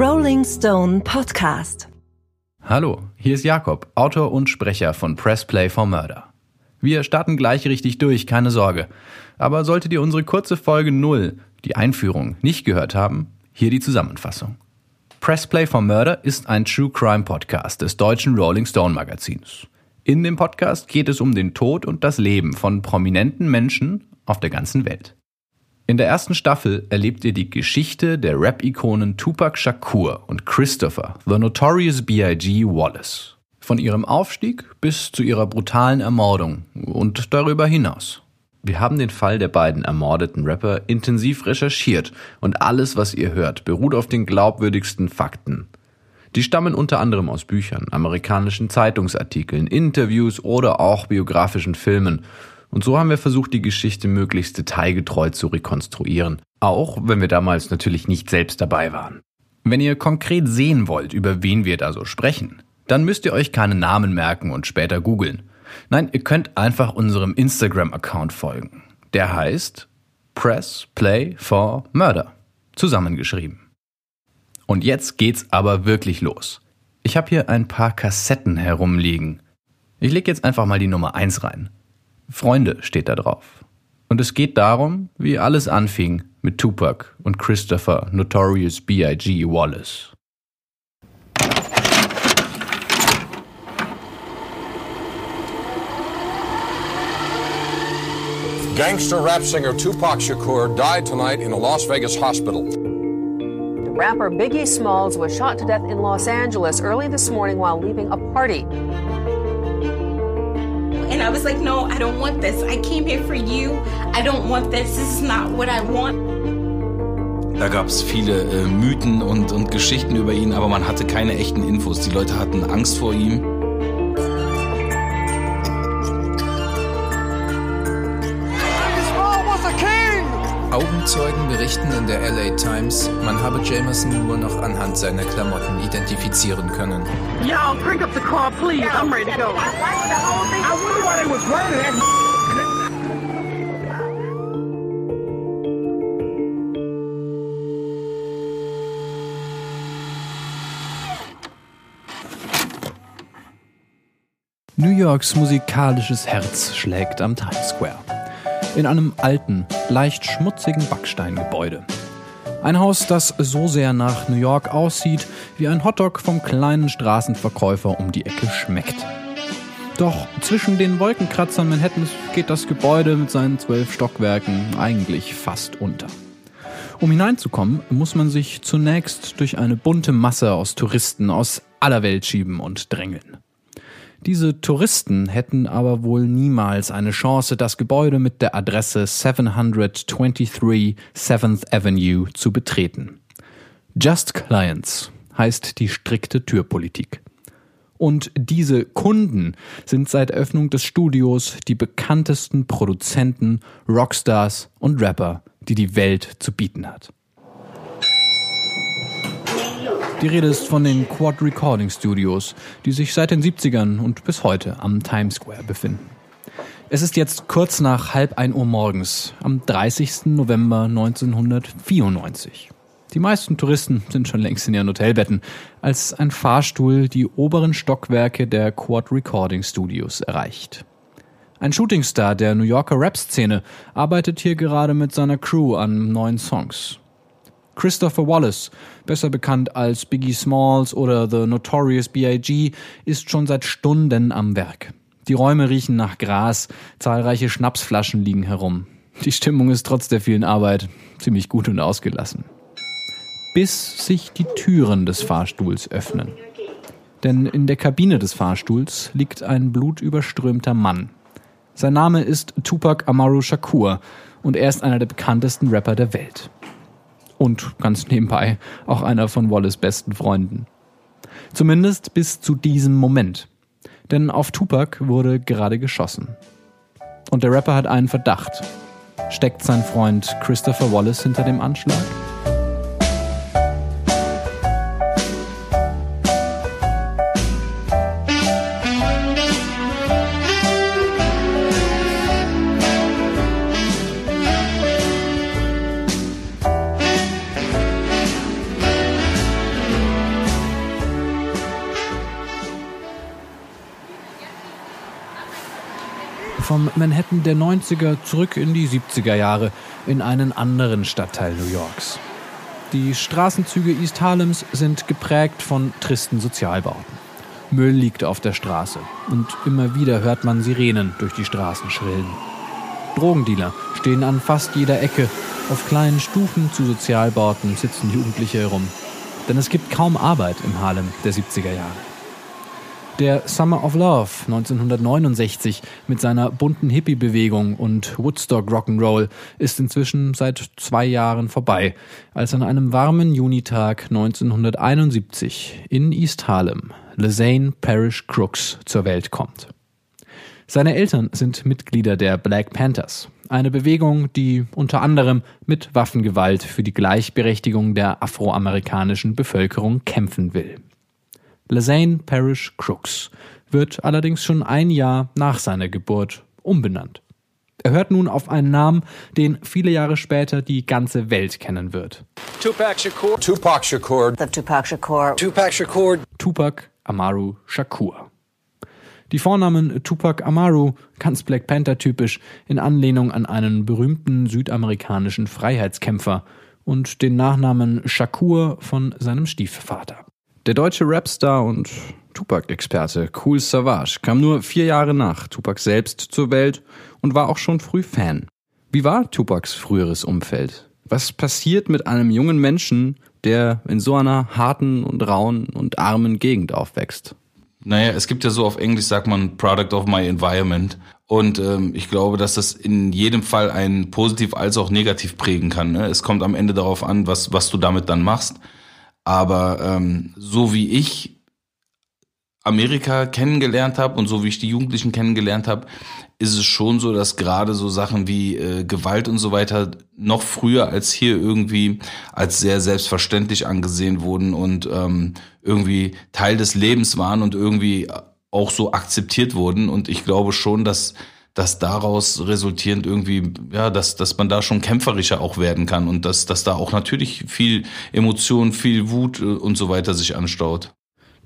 Rolling Stone Podcast. Hallo, hier ist Jakob, Autor und Sprecher von Press Play for Murder. Wir starten gleich richtig durch, keine Sorge. Aber solltet ihr unsere kurze Folge 0, die Einführung, nicht gehört haben, hier die Zusammenfassung. Press Play for Murder ist ein True Crime Podcast des deutschen Rolling Stone Magazins. In dem Podcast geht es um den Tod und das Leben von prominenten Menschen auf der ganzen Welt. In der ersten Staffel erlebt ihr die Geschichte der Rap-Ikonen Tupac Shakur und Christopher, The Notorious B.I.G. Wallace. Von ihrem Aufstieg bis zu ihrer brutalen Ermordung und darüber hinaus. Wir haben den Fall der beiden ermordeten Rapper intensiv recherchiert und alles, was ihr hört, beruht auf den glaubwürdigsten Fakten. Die stammen unter anderem aus Büchern, amerikanischen Zeitungsartikeln, Interviews oder auch biografischen Filmen und so haben wir versucht, die Geschichte möglichst detailgetreu zu rekonstruieren. Auch wenn wir damals natürlich nicht selbst dabei waren. Wenn ihr konkret sehen wollt, über wen wir da so sprechen, dann müsst ihr euch keine Namen merken und später googeln. Nein, ihr könnt einfach unserem Instagram-Account folgen. Der heißt Press Play for Murder. Zusammengeschrieben. Und jetzt geht's aber wirklich los. Ich habe hier ein paar Kassetten herumliegen. Ich leg jetzt einfach mal die Nummer 1 rein. Freunde steht da drauf. Und es geht darum, wie alles anfing mit Tupac und Christopher Notorious B.I.G. Wallace. Gangster rap singer Tupac Shakur died tonight in a Las Vegas hospital. The rapper Biggie Smalls was shot to death in Los Angeles early this morning while leaving a party. And I was like, no, I don't want this. I came here for you. I don't want this. This is not what I want. Da gab es viele äh, Mythen und, und Geschichten über ihn, aber man hatte keine echten Infos. Die Leute hatten Angst vor ihm. Augenzeugen berichten in der LA Times, man habe Jameson nur noch anhand seiner Klamotten identifizieren können. Y'all drink up the car, please. I'm ready to go. I wonder why they was running that. New Yorks musikalisches Herz schlägt am Times Square in einem alten, leicht schmutzigen Backsteingebäude. Ein Haus, das so sehr nach New York aussieht, wie ein Hotdog vom kleinen Straßenverkäufer um die Ecke schmeckt. Doch zwischen den Wolkenkratzern Manhattans geht das Gebäude mit seinen zwölf Stockwerken eigentlich fast unter. Um hineinzukommen, muss man sich zunächst durch eine bunte Masse aus Touristen aus aller Welt schieben und drängeln. Diese Touristen hätten aber wohl niemals eine Chance, das Gebäude mit der Adresse 723 7th Avenue zu betreten. Just Clients heißt die strikte Türpolitik. Und diese Kunden sind seit Öffnung des Studios die bekanntesten Produzenten, Rockstars und Rapper, die die Welt zu bieten hat. Die Rede ist von den Quad Recording Studios, die sich seit den 70ern und bis heute am Times Square befinden. Es ist jetzt kurz nach halb ein Uhr morgens, am 30. November 1994. Die meisten Touristen sind schon längst in ihren Hotelbetten, als ein Fahrstuhl die oberen Stockwerke der Quad Recording Studios erreicht. Ein Shootingstar der New Yorker Rap-Szene arbeitet hier gerade mit seiner Crew an neuen Songs. Christopher Wallace, besser bekannt als Biggie Smalls oder The Notorious B.I.G., ist schon seit Stunden am Werk. Die Räume riechen nach Gras, zahlreiche Schnapsflaschen liegen herum. Die Stimmung ist trotz der vielen Arbeit ziemlich gut und ausgelassen. Bis sich die Türen des Fahrstuhls öffnen. Denn in der Kabine des Fahrstuhls liegt ein blutüberströmter Mann. Sein Name ist Tupac Amaru Shakur und er ist einer der bekanntesten Rapper der Welt und ganz nebenbei auch einer von Wallace besten Freunden. Zumindest bis zu diesem Moment. Denn auf Tupac wurde gerade geschossen. Und der Rapper hat einen Verdacht. Steckt sein Freund Christopher Wallace hinter dem Anschlag? Manhattan der 90er zurück in die 70er Jahre in einen anderen Stadtteil New Yorks. Die Straßenzüge East Harlems sind geprägt von tristen Sozialbauten. Müll liegt auf der Straße und immer wieder hört man Sirenen durch die Straßen schrillen. Drogendealer stehen an fast jeder Ecke. Auf kleinen Stufen zu Sozialbauten sitzen Jugendliche herum. Denn es gibt kaum Arbeit im Harlem der 70er Jahre. Der Summer of Love 1969 mit seiner bunten Hippie-Bewegung und Woodstock Rock'n'Roll ist inzwischen seit zwei Jahren vorbei, als an einem warmen Junitag 1971 in East Harlem Lezane Parish Crooks zur Welt kommt. Seine Eltern sind Mitglieder der Black Panthers, eine Bewegung, die unter anderem mit Waffengewalt für die Gleichberechtigung der afroamerikanischen Bevölkerung kämpfen will. Lezane Parish Crooks wird allerdings schon ein Jahr nach seiner Geburt umbenannt. Er hört nun auf einen Namen, den viele Jahre später die ganze Welt kennen wird. Tupac Shakur. Tupac Shakur. The Tupac Shakur. Tupac Shakur. Tupac Amaru Shakur. Die Vornamen Tupac Amaru, ganz Black Panther typisch, in Anlehnung an einen berühmten südamerikanischen Freiheitskämpfer und den Nachnamen Shakur von seinem Stiefvater. Der deutsche Rapstar und Tupac-Experte Cool Savage kam nur vier Jahre nach Tupac selbst zur Welt und war auch schon früh Fan. Wie war Tupacs früheres Umfeld? Was passiert mit einem jungen Menschen, der in so einer harten und rauen und armen Gegend aufwächst? Naja, es gibt ja so auf Englisch sagt man Product of my environment. Und ähm, ich glaube, dass das in jedem Fall ein positiv als auch negativ prägen kann. Ne? Es kommt am Ende darauf an, was, was du damit dann machst. Aber ähm, so wie ich Amerika kennengelernt habe und so wie ich die Jugendlichen kennengelernt habe, ist es schon so, dass gerade so Sachen wie äh, Gewalt und so weiter noch früher als hier irgendwie als sehr selbstverständlich angesehen wurden und ähm, irgendwie Teil des Lebens waren und irgendwie auch so akzeptiert wurden. Und ich glaube schon, dass dass daraus resultierend irgendwie, ja, dass, dass man da schon kämpferischer auch werden kann und dass, dass da auch natürlich viel Emotion, viel Wut äh, und so weiter sich anstaut.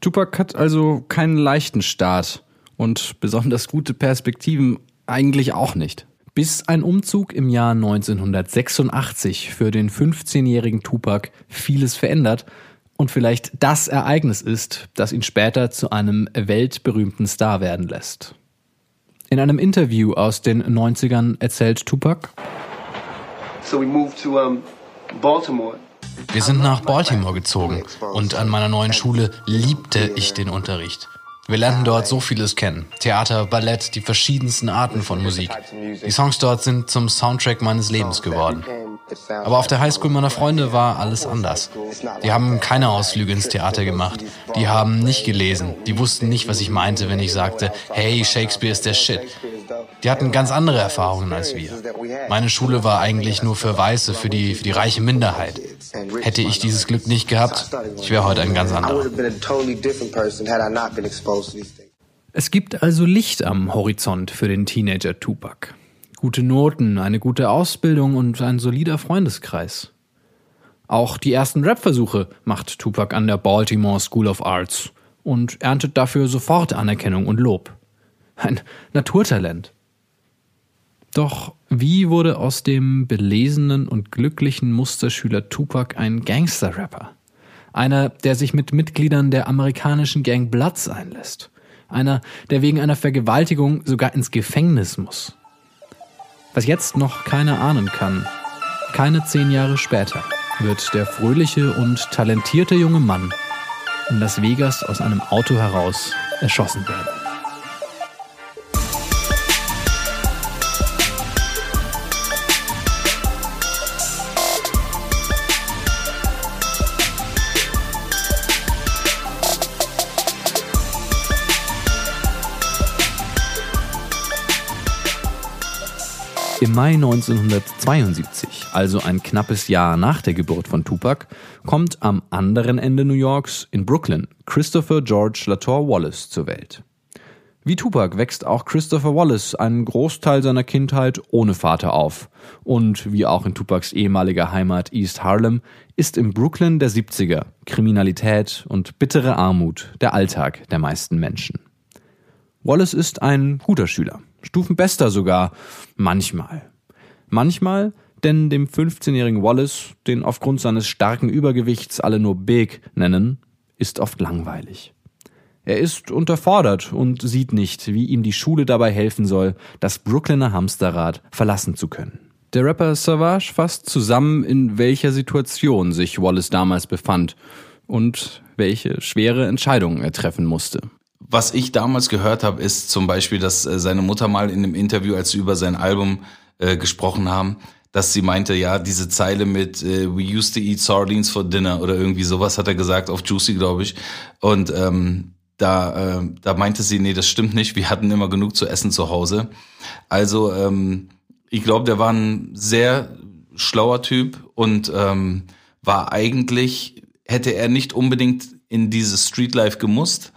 Tupac hat also keinen leichten Start und besonders gute Perspektiven eigentlich auch nicht. Bis ein Umzug im Jahr 1986 für den 15-jährigen Tupac vieles verändert und vielleicht das Ereignis ist, das ihn später zu einem weltberühmten Star werden lässt. In einem Interview aus den 90ern erzählt Tupac, so we moved to um, Baltimore. Wir sind nach Baltimore gezogen und an meiner neuen Schule liebte ich den Unterricht. Wir lernten dort so vieles kennen. Theater, Ballett, die verschiedensten Arten von Musik. Die Songs dort sind zum Soundtrack meines Lebens geworden. Aber auf der Highschool meiner Freunde war alles anders. Die haben keine Ausflüge ins Theater gemacht. Die haben nicht gelesen. Die wussten nicht, was ich meinte, wenn ich sagte, hey, Shakespeare ist der Shit. Die hatten ganz andere Erfahrungen als wir. Meine Schule war eigentlich nur für Weiße, für die, für die reiche Minderheit. Hätte ich dieses Glück nicht gehabt, ich wäre heute ein ganz anderer. Es gibt also Licht am Horizont für den Teenager Tupac. Gute Noten, eine gute Ausbildung und ein solider Freundeskreis. Auch die ersten Rap-Versuche macht Tupac an der Baltimore School of Arts und erntet dafür sofort Anerkennung und Lob. Ein Naturtalent. Doch wie wurde aus dem belesenen und glücklichen Musterschüler Tupac ein Gangster-Rapper? Einer, der sich mit Mitgliedern der amerikanischen Gang Bloods einlässt. Einer, der wegen einer Vergewaltigung sogar ins Gefängnis muss. Was jetzt noch keiner ahnen kann, keine zehn Jahre später wird der fröhliche und talentierte junge Mann in Las Vegas aus einem Auto heraus erschossen werden. Im Mai 1972, also ein knappes Jahr nach der Geburt von Tupac, kommt am anderen Ende New Yorks, in Brooklyn, Christopher George Latour Wallace zur Welt. Wie Tupac wächst auch Christopher Wallace einen Großteil seiner Kindheit ohne Vater auf. Und wie auch in Tupacs ehemaliger Heimat East Harlem ist im Brooklyn der 70er Kriminalität und bittere Armut der Alltag der meisten Menschen. Wallace ist ein guter Schüler, Stufenbester sogar. Manchmal. Manchmal, denn dem 15-jährigen Wallace, den aufgrund seines starken Übergewichts alle nur Big nennen, ist oft langweilig. Er ist unterfordert und sieht nicht, wie ihm die Schule dabei helfen soll, das Brooklyner Hamsterrad verlassen zu können. Der Rapper Savage fasst zusammen, in welcher Situation sich Wallace damals befand und welche schwere Entscheidungen er treffen musste. Was ich damals gehört habe, ist zum Beispiel, dass äh, seine Mutter mal in einem Interview, als sie über sein Album äh, gesprochen haben, dass sie meinte, ja, diese Zeile mit äh, We used to eat sardines for dinner oder irgendwie sowas hat er gesagt auf Juicy, glaube ich. Und ähm, da, äh, da meinte sie, nee, das stimmt nicht, wir hatten immer genug zu essen zu Hause. Also ähm, ich glaube, der war ein sehr schlauer Typ und ähm, war eigentlich, hätte er nicht unbedingt in dieses Streetlife gemusst,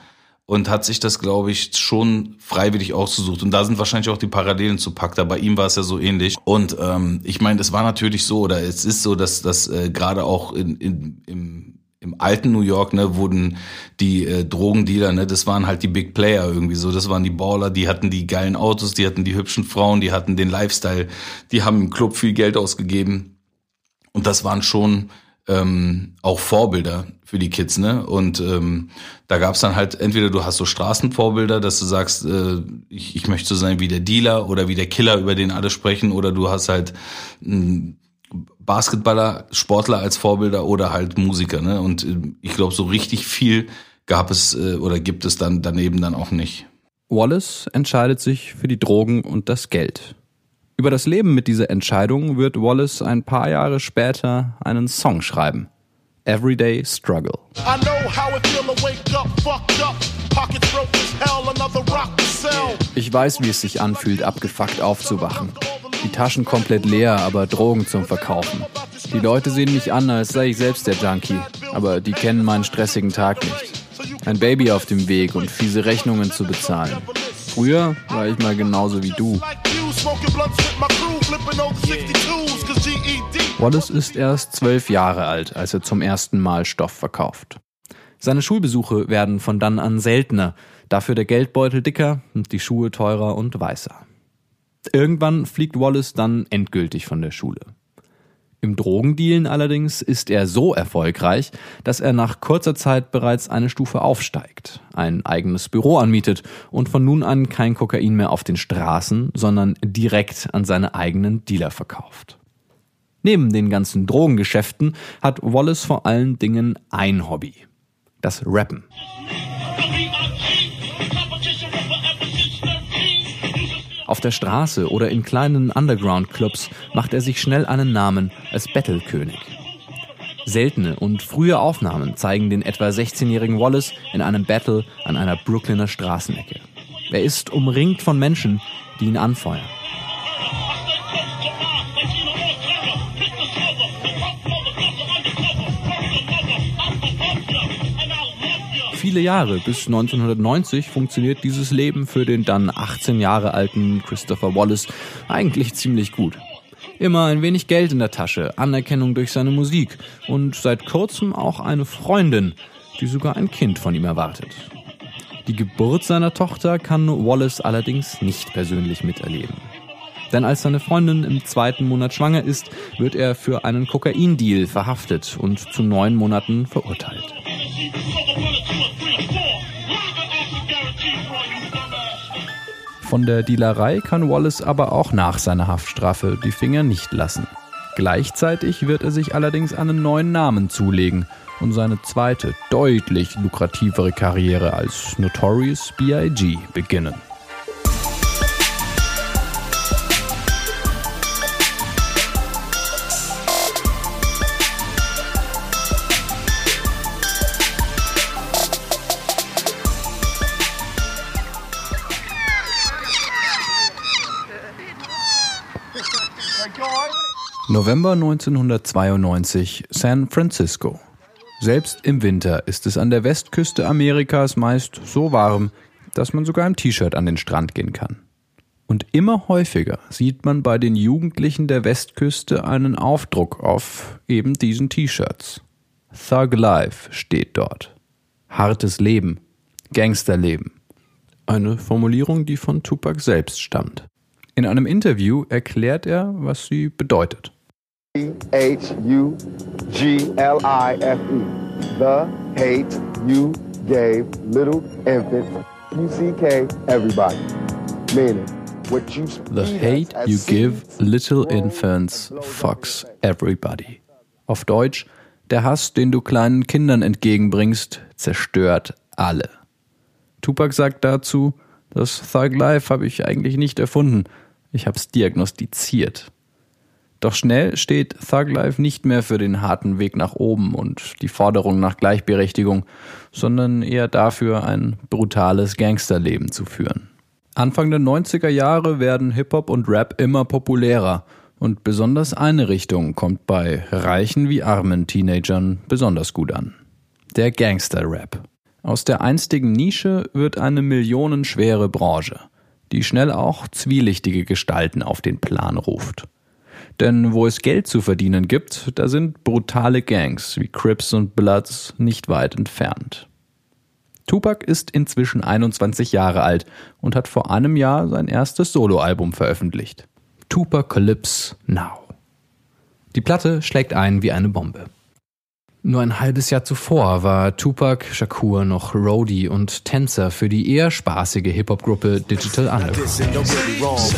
und hat sich das, glaube ich, schon freiwillig ausgesucht. Und da sind wahrscheinlich auch die Parallelen zu Pacta. Bei ihm war es ja so ähnlich. Und ähm, ich meine, es war natürlich so, oder es ist so, dass dass äh, gerade auch in, in, im im alten New York, ne, wurden die äh, Drogendealer, ne, das waren halt die Big Player irgendwie so, das waren die Baller, die hatten die geilen Autos, die hatten die hübschen Frauen, die hatten den Lifestyle, die haben im Club viel Geld ausgegeben und das waren schon ähm, auch Vorbilder für die Kids, ne? Und ähm, da gab's dann halt entweder du hast so Straßenvorbilder, dass du sagst, äh, ich, ich möchte so sein wie der Dealer oder wie der Killer, über den alle sprechen, oder du hast halt einen Basketballer, Sportler als Vorbilder oder halt Musiker, ne? Und äh, ich glaube, so richtig viel gab es äh, oder gibt es dann daneben dann auch nicht. Wallace entscheidet sich für die Drogen und das Geld. Über das Leben mit dieser Entscheidung wird Wallace ein paar Jahre später einen Song schreiben. Everyday Struggle. Ich weiß, wie es sich anfühlt, abgefuckt aufzuwachen. Die Taschen komplett leer, aber Drogen zum Verkaufen. Die Leute sehen mich an, als sei ich selbst der Junkie, aber die kennen meinen stressigen Tag nicht. Ein Baby auf dem Weg und fiese Rechnungen zu bezahlen. Früher war ich mal genauso wie du. Wallace ist erst zwölf Jahre alt, als er zum ersten Mal Stoff verkauft. Seine Schulbesuche werden von dann an seltener, dafür der Geldbeutel dicker und die Schuhe teurer und weißer. Irgendwann fliegt Wallace dann endgültig von der Schule. Im Drogendealen allerdings ist er so erfolgreich, dass er nach kurzer Zeit bereits eine Stufe aufsteigt, ein eigenes Büro anmietet und von nun an kein Kokain mehr auf den Straßen, sondern direkt an seine eigenen Dealer verkauft. Neben den ganzen Drogengeschäften hat Wallace vor allen Dingen ein Hobby. Das Rappen. Auf der Straße oder in kleinen Underground-Clubs macht er sich schnell einen Namen als Battle-König. Seltene und frühe Aufnahmen zeigen den etwa 16-jährigen Wallace in einem Battle an einer Brooklyner Straßenecke. Er ist umringt von Menschen, die ihn anfeuern. Viele Jahre. Bis 1990 funktioniert dieses Leben für den dann 18 Jahre alten Christopher Wallace eigentlich ziemlich gut. Immer ein wenig Geld in der Tasche, Anerkennung durch seine Musik und seit kurzem auch eine Freundin, die sogar ein Kind von ihm erwartet. Die Geburt seiner Tochter kann Wallace allerdings nicht persönlich miterleben. Denn als seine Freundin im zweiten Monat schwanger ist, wird er für einen Kokaindeal verhaftet und zu neun Monaten verurteilt. Von der Dealerei kann Wallace aber auch nach seiner Haftstrafe die Finger nicht lassen. Gleichzeitig wird er sich allerdings einen neuen Namen zulegen und seine zweite, deutlich lukrativere Karriere als Notorious BIG beginnen. November 1992, San Francisco. Selbst im Winter ist es an der Westküste Amerikas meist so warm, dass man sogar im T-Shirt an den Strand gehen kann. Und immer häufiger sieht man bei den Jugendlichen der Westküste einen Aufdruck auf eben diesen T-Shirts. Thug Life steht dort. Hartes Leben, Gangsterleben. Eine Formulierung, die von Tupac selbst stammt. In einem Interview erklärt er, was sie bedeutet. H-U-G-L-I-F-E. The hate you gave little infants, U-C-K, everybody. Meaning, what you The hate you give little infants fucks everybody. Auf Deutsch, der Hass, den du kleinen Kindern entgegenbringst, zerstört alle. Tupac sagt dazu, das Thug Life habe ich eigentlich nicht erfunden, ich habe es diagnostiziert. Doch schnell steht Thug Life nicht mehr für den harten Weg nach oben und die Forderung nach Gleichberechtigung, sondern eher dafür, ein brutales Gangsterleben zu führen. Anfang der 90er Jahre werden Hip-Hop und Rap immer populärer und besonders eine Richtung kommt bei reichen wie armen Teenagern besonders gut an. Der Gangster-Rap. Aus der einstigen Nische wird eine millionenschwere Branche, die schnell auch zwielichtige Gestalten auf den Plan ruft. Denn wo es Geld zu verdienen gibt, da sind brutale Gangs wie Crips und Bloods nicht weit entfernt. Tupac ist inzwischen 21 Jahre alt und hat vor einem Jahr sein erstes Soloalbum veröffentlicht. Tupacalypse Now. Die Platte schlägt ein wie eine Bombe. Nur ein halbes Jahr zuvor war Tupac Shakur noch Roadie und Tänzer für die eher spaßige Hip-Hop-Gruppe Digital Underground.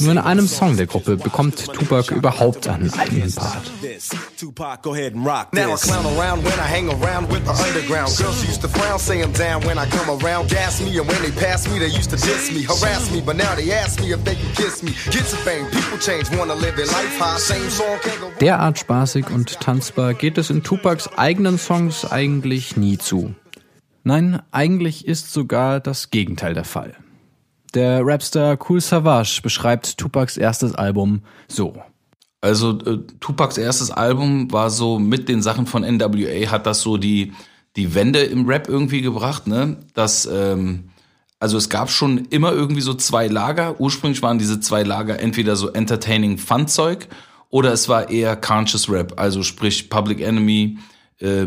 Nur in einem Song. Der Gruppe bekommt Tupac überhaupt einen eigenen Part. Derart spaßig und tanzbar geht es in Tupacs eigenen Songs eigentlich nie zu. Nein, eigentlich ist sogar das Gegenteil der Fall. Der Rapstar Cool Savage beschreibt Tupacs erstes Album so. Also äh, Tupacs erstes Album war so mit den Sachen von NWA hat das so die die Wende im Rap irgendwie gebracht, ne? Das ähm, also es gab schon immer irgendwie so zwei Lager. Ursprünglich waren diese zwei Lager entweder so entertaining Fun-Zeug oder es war eher Conscious Rap, also sprich Public Enemy, äh,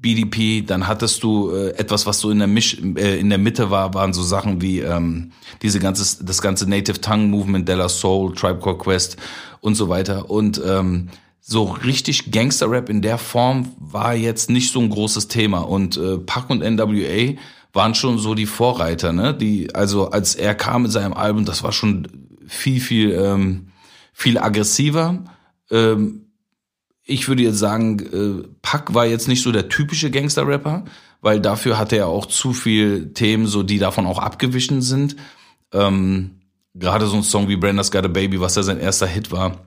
BDP, dann hattest du äh, etwas, was so in der Misch, äh, in der Mitte war, waren so Sachen wie ähm, diese ganze, das ganze Native Tongue Movement, Della Soul, Tribe Called Quest und so weiter. Und ähm, so richtig Gangster-Rap in der Form war jetzt nicht so ein großes Thema. Und äh, Pac und NWA waren schon so die Vorreiter, ne? Die, also als er kam mit seinem Album, das war schon viel, viel, ähm, viel aggressiver. Ähm, ich würde jetzt sagen, äh, Pack war jetzt nicht so der typische Gangster-Rapper, weil dafür hatte er auch zu viel Themen, so die davon auch abgewichen sind. Ähm, Gerade so ein Song wie Brenda's Got a Baby, was ja sein erster Hit war,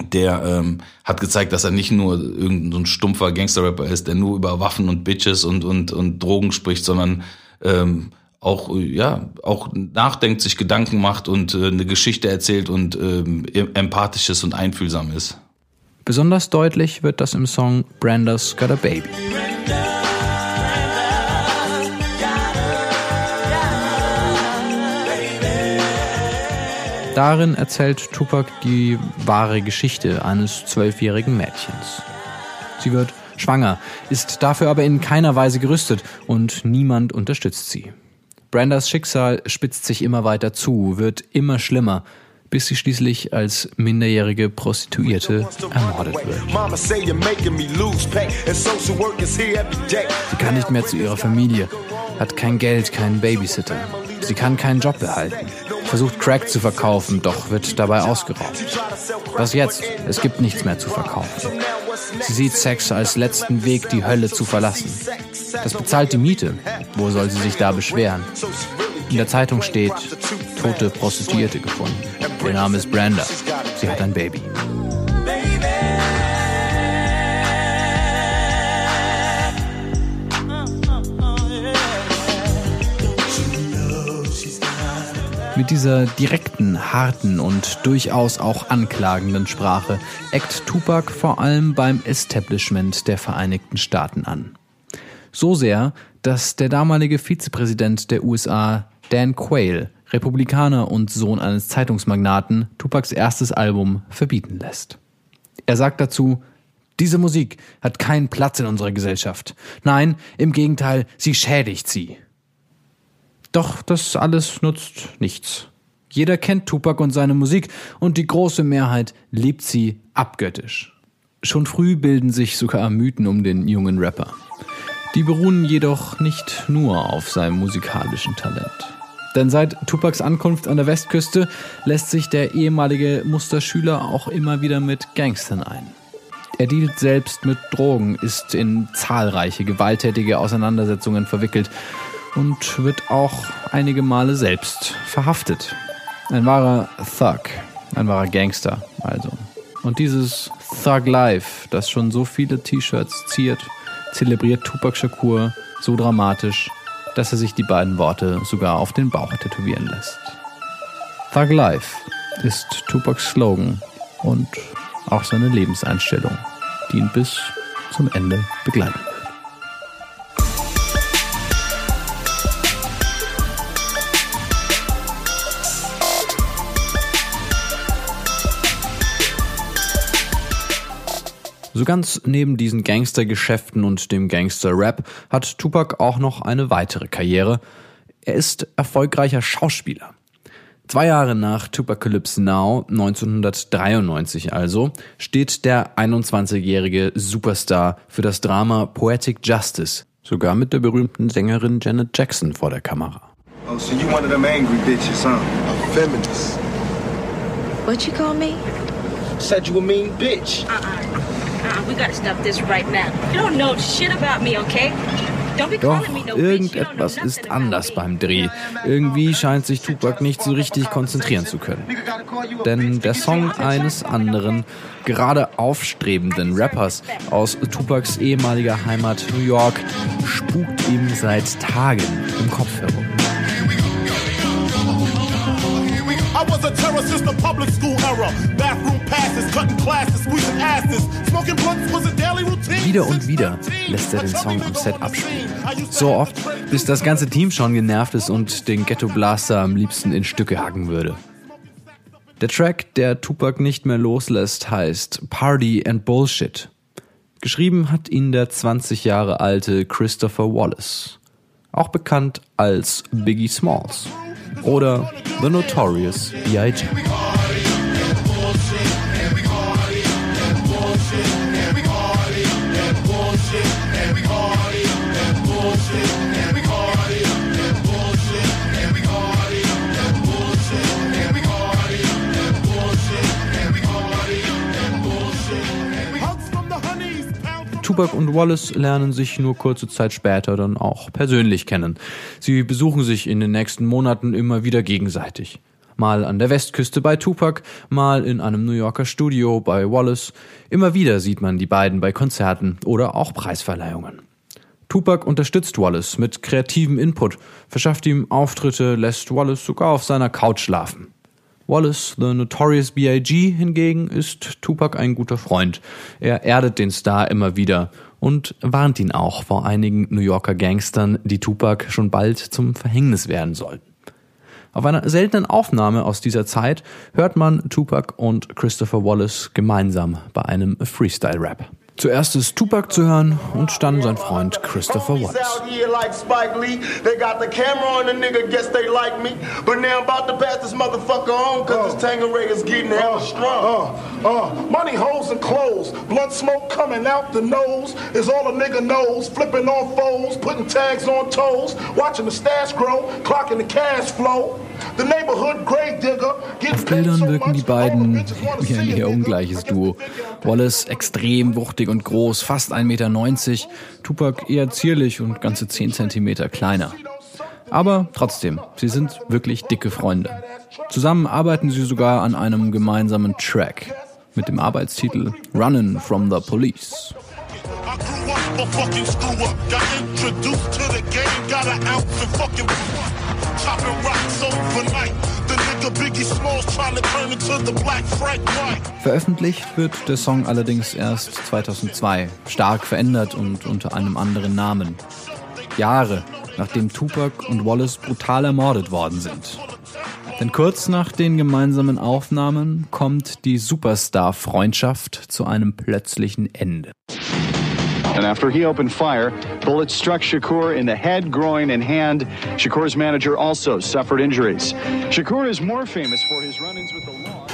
der ähm, hat gezeigt, dass er nicht nur irgendein so ein stumpfer Gangster-Rapper ist, der nur über Waffen und Bitches und und und Drogen spricht, sondern ähm, auch ja auch nachdenkt, sich Gedanken macht und äh, eine Geschichte erzählt und ähm, empathisch ist und einfühlsam ist. Besonders deutlich wird das im Song Branda's Got a Baby. Darin erzählt Tupac die wahre Geschichte eines zwölfjährigen Mädchens. Sie wird schwanger, ist dafür aber in keiner Weise gerüstet und niemand unterstützt sie. Brandas Schicksal spitzt sich immer weiter zu, wird immer schlimmer, bis sie schließlich als minderjährige Prostituierte ermordet wird. Sie kann nicht mehr zu ihrer Familie, hat kein Geld, keinen Babysitter. Sie kann keinen Job behalten, versucht Crack zu verkaufen, doch wird dabei ausgeraubt. Was jetzt? Es gibt nichts mehr zu verkaufen. Sie sieht Sex als letzten Weg, die Hölle zu verlassen. Das bezahlt die Miete. Wo soll sie sich da beschweren? In der Zeitung steht, tote Prostituierte gefunden. Ihr Name ist Brenda. Sie hat ein Baby. Mit dieser direkten, harten und durchaus auch anklagenden Sprache eckt Tupac vor allem beim Establishment der Vereinigten Staaten an. So sehr, dass der damalige Vizepräsident der USA, Dan Quayle, Republikaner und Sohn eines Zeitungsmagnaten, Tupacs erstes Album verbieten lässt. Er sagt dazu, diese Musik hat keinen Platz in unserer Gesellschaft. Nein, im Gegenteil, sie schädigt sie. Doch das alles nutzt nichts. Jeder kennt Tupac und seine Musik und die große Mehrheit liebt sie abgöttisch. Schon früh bilden sich sogar Mythen um den jungen Rapper. Die beruhen jedoch nicht nur auf seinem musikalischen Talent. Denn seit Tupacs Ankunft an der Westküste lässt sich der ehemalige Musterschüler auch immer wieder mit Gangstern ein. Er dealt selbst mit Drogen, ist in zahlreiche gewalttätige Auseinandersetzungen verwickelt und wird auch einige Male selbst verhaftet. Ein wahrer Thug, ein wahrer Gangster also. Und dieses Thug Life, das schon so viele T-Shirts ziert, zelebriert Tupac Shakur so dramatisch, dass er sich die beiden Worte sogar auf den Bauch tätowieren lässt. Thug Life ist Tupacs Slogan und auch seine Lebenseinstellung, die ihn bis zum Ende begleiten So ganz neben diesen Gangstergeschäften und dem Gangster-Rap hat Tupac auch noch eine weitere Karriere. Er ist erfolgreicher Schauspieler. Zwei Jahre nach Tupacalypse Now, 1993 also, steht der 21-jährige Superstar für das Drama Poetic Justice, sogar mit der berühmten Sängerin Janet Jackson vor der Kamera. Oh, so you one of them angry bitches, huh? A feminist. What you call me? Said you a mean bitch. Uh-uh. Uh-uh. We gotta stop this right now. You don't know shit about me, okay? Doch irgendetwas ist anders beim Dreh. Irgendwie scheint sich Tupac nicht so richtig konzentrieren zu können. Denn der Song eines anderen, gerade aufstrebenden Rappers aus Tupacs ehemaliger Heimat New York spukt ihm seit Tagen im Kopf herum. I was a terror since the public school era. Bathroom passes, cutting classes, squeezing asses. Smoking blunts was a daily routine. Wieder und wieder lässt er den Song am Set abspielen. So oft, bis das ganze Team schon genervt ist und den Ghetto Blaster am liebsten in Stücke hacken würde. Der Track, der Tupac nicht mehr loslässt, heißt Party and Bullshit. Geschrieben hat ihn der 20 Jahre alte Christopher Wallace, auch bekannt als Biggie Smalls oder The Notorious B.I.G. Tupac und Wallace lernen sich nur kurze Zeit später dann auch persönlich kennen. Sie besuchen sich in den nächsten Monaten immer wieder gegenseitig. Mal an der Westküste bei Tupac, mal in einem New Yorker Studio bei Wallace. Immer wieder sieht man die beiden bei Konzerten oder auch Preisverleihungen. Tupac unterstützt Wallace mit kreativem Input, verschafft ihm Auftritte, lässt Wallace sogar auf seiner Couch schlafen. Wallace, The Notorious B.I.G. hingegen ist Tupac ein guter Freund. Er erdet den Star immer wieder und warnt ihn auch vor einigen New Yorker Gangstern, die Tupac schon bald zum Verhängnis werden sollten. Auf einer seltenen Aufnahme aus dieser Zeit hört man Tupac und Christopher Wallace gemeinsam bei einem Freestyle-Rap. Zuerst ist Tupac zu hören und dann sein Freund Christopher Wallace. Oh. Oh. Oh. Money, hoes, and clothes. Blood smoke coming out the nose is all a nigga knows. Flipping on foes, putting tags on toes, watching the stash grow, clocking the cash flow. Auf Bildern wirken die beiden wie ein eher ungleiches Duo. Wallace extrem wuchtig und groß, fast 1,90 Meter. Tupac eher zierlich und ganze 10 Zentimeter kleiner. Aber trotzdem, sie sind wirklich dicke Freunde. Zusammen arbeiten sie sogar an einem gemeinsamen Track mit dem Arbeitstitel Runnin' from the Police. I chopping rocks overnight. Veröffentlicht wird der Song allerdings erst 2002, stark verändert und unter einem anderen Namen. Jahre nachdem Tupac und Wallace brutal ermordet worden sind. Denn kurz nach den gemeinsamen Aufnahmen kommt die Superstar-Freundschaft zu einem plötzlichen Ende. After he opened fire, bullets struck Shakur in the head, groin, and hand. Shakur's manager also suffered injuries. Shakur is more famous for his run-ins with the law.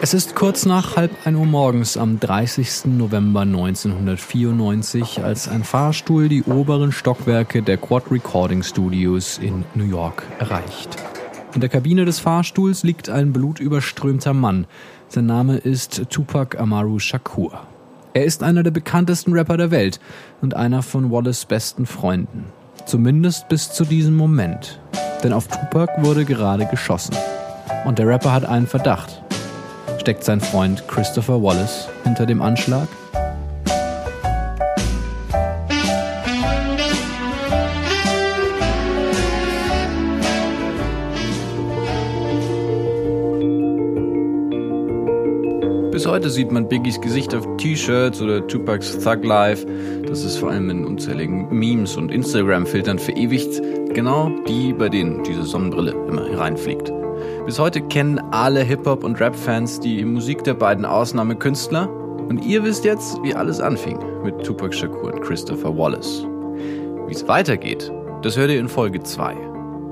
Es ist kurz nach halb ein Uhr morgens am 30. November 1994, als ein Fahrstuhl die oberen Stockwerke der Quad Recording Studios in New York erreicht. In der Kabine des Fahrstuhls liegt ein blutüberströmter Mann. Sein Name ist Tupac Amaru Shakur. Er ist einer der bekanntesten Rapper der Welt und einer von Wallace besten Freunden. Zumindest bis zu diesem Moment. Denn auf Tupac wurde gerade geschossen. Und der Rapper hat einen Verdacht. Steckt sein Freund Christopher Wallace hinter dem Anschlag? Heute sieht man Biggies Gesicht auf T-Shirts oder Tupacs Thug Life. Das ist vor allem in unzähligen Memes und Instagram-Filtern verewigt. Genau die, bei denen diese Sonnenbrille immer hereinfliegt. Bis heute kennen alle Hip-Hop- und Rap-Fans die Musik der beiden Ausnahmekünstler. Und ihr wisst jetzt, wie alles anfing mit Tupac Shakur und Christopher Wallace. Wie es weitergeht, das hört ihr in Folge 2.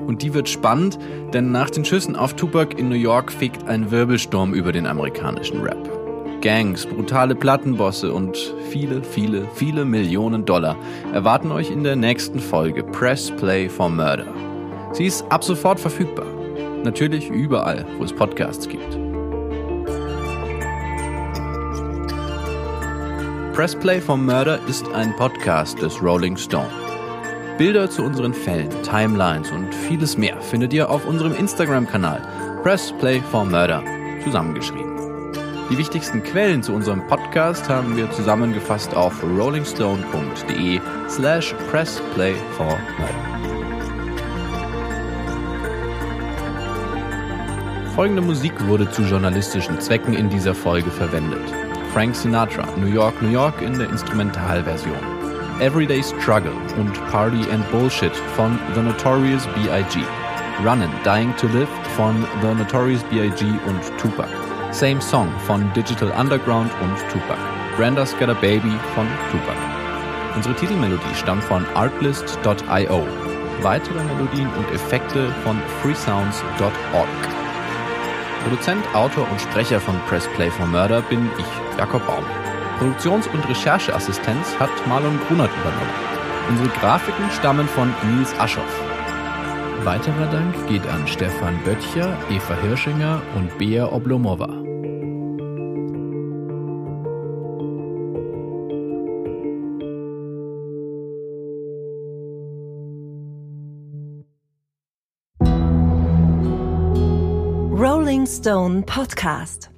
Und die wird spannend, denn nach den Schüssen auf Tupac in New York fegt ein Wirbelsturm über den amerikanischen Rap. Gangs, brutale Plattenbosse und viele, viele, viele Millionen Dollar erwarten euch in der nächsten Folge Press Play for Murder. Sie ist ab sofort verfügbar. Natürlich überall, wo es Podcasts gibt. Press Play for Murder ist ein Podcast des Rolling Stone. Bilder zu unseren Fällen, Timelines und vieles mehr findet ihr auf unserem Instagram-Kanal Press Play for Murder zusammengeschrieben. Die wichtigsten Quellen zu unserem Podcast haben wir zusammengefasst auf rollingstone.de slash pressplayformurder. Folgende Musik wurde zu journalistischen Zwecken in dieser Folge verwendet. Frank Sinatra, New York, New York in der Instrumentalversion. Everyday Struggle und Party and Bullshit von The Notorious B.I.G. Runnin' Dying to Live von The Notorious B.I.G. und Tupac. Same Song von Digital Underground und Tupac. Brenda's Got a Baby von Tupac. Unsere Titelmelodie stammt von artlist.io. Weitere Melodien und Effekte von freesounds.org. Produzent, Autor und Sprecher von Press Play for Murder bin ich, Jakob Baum. Produktions- und Rechercheassistenz hat Marlon Grunert übernommen. Unsere Grafiken stammen von Nils Aschoff. Weiterer Dank geht an Stefan Böttcher, Eva Hirschinger und Bea Oblomova. Rolling Stone Podcast.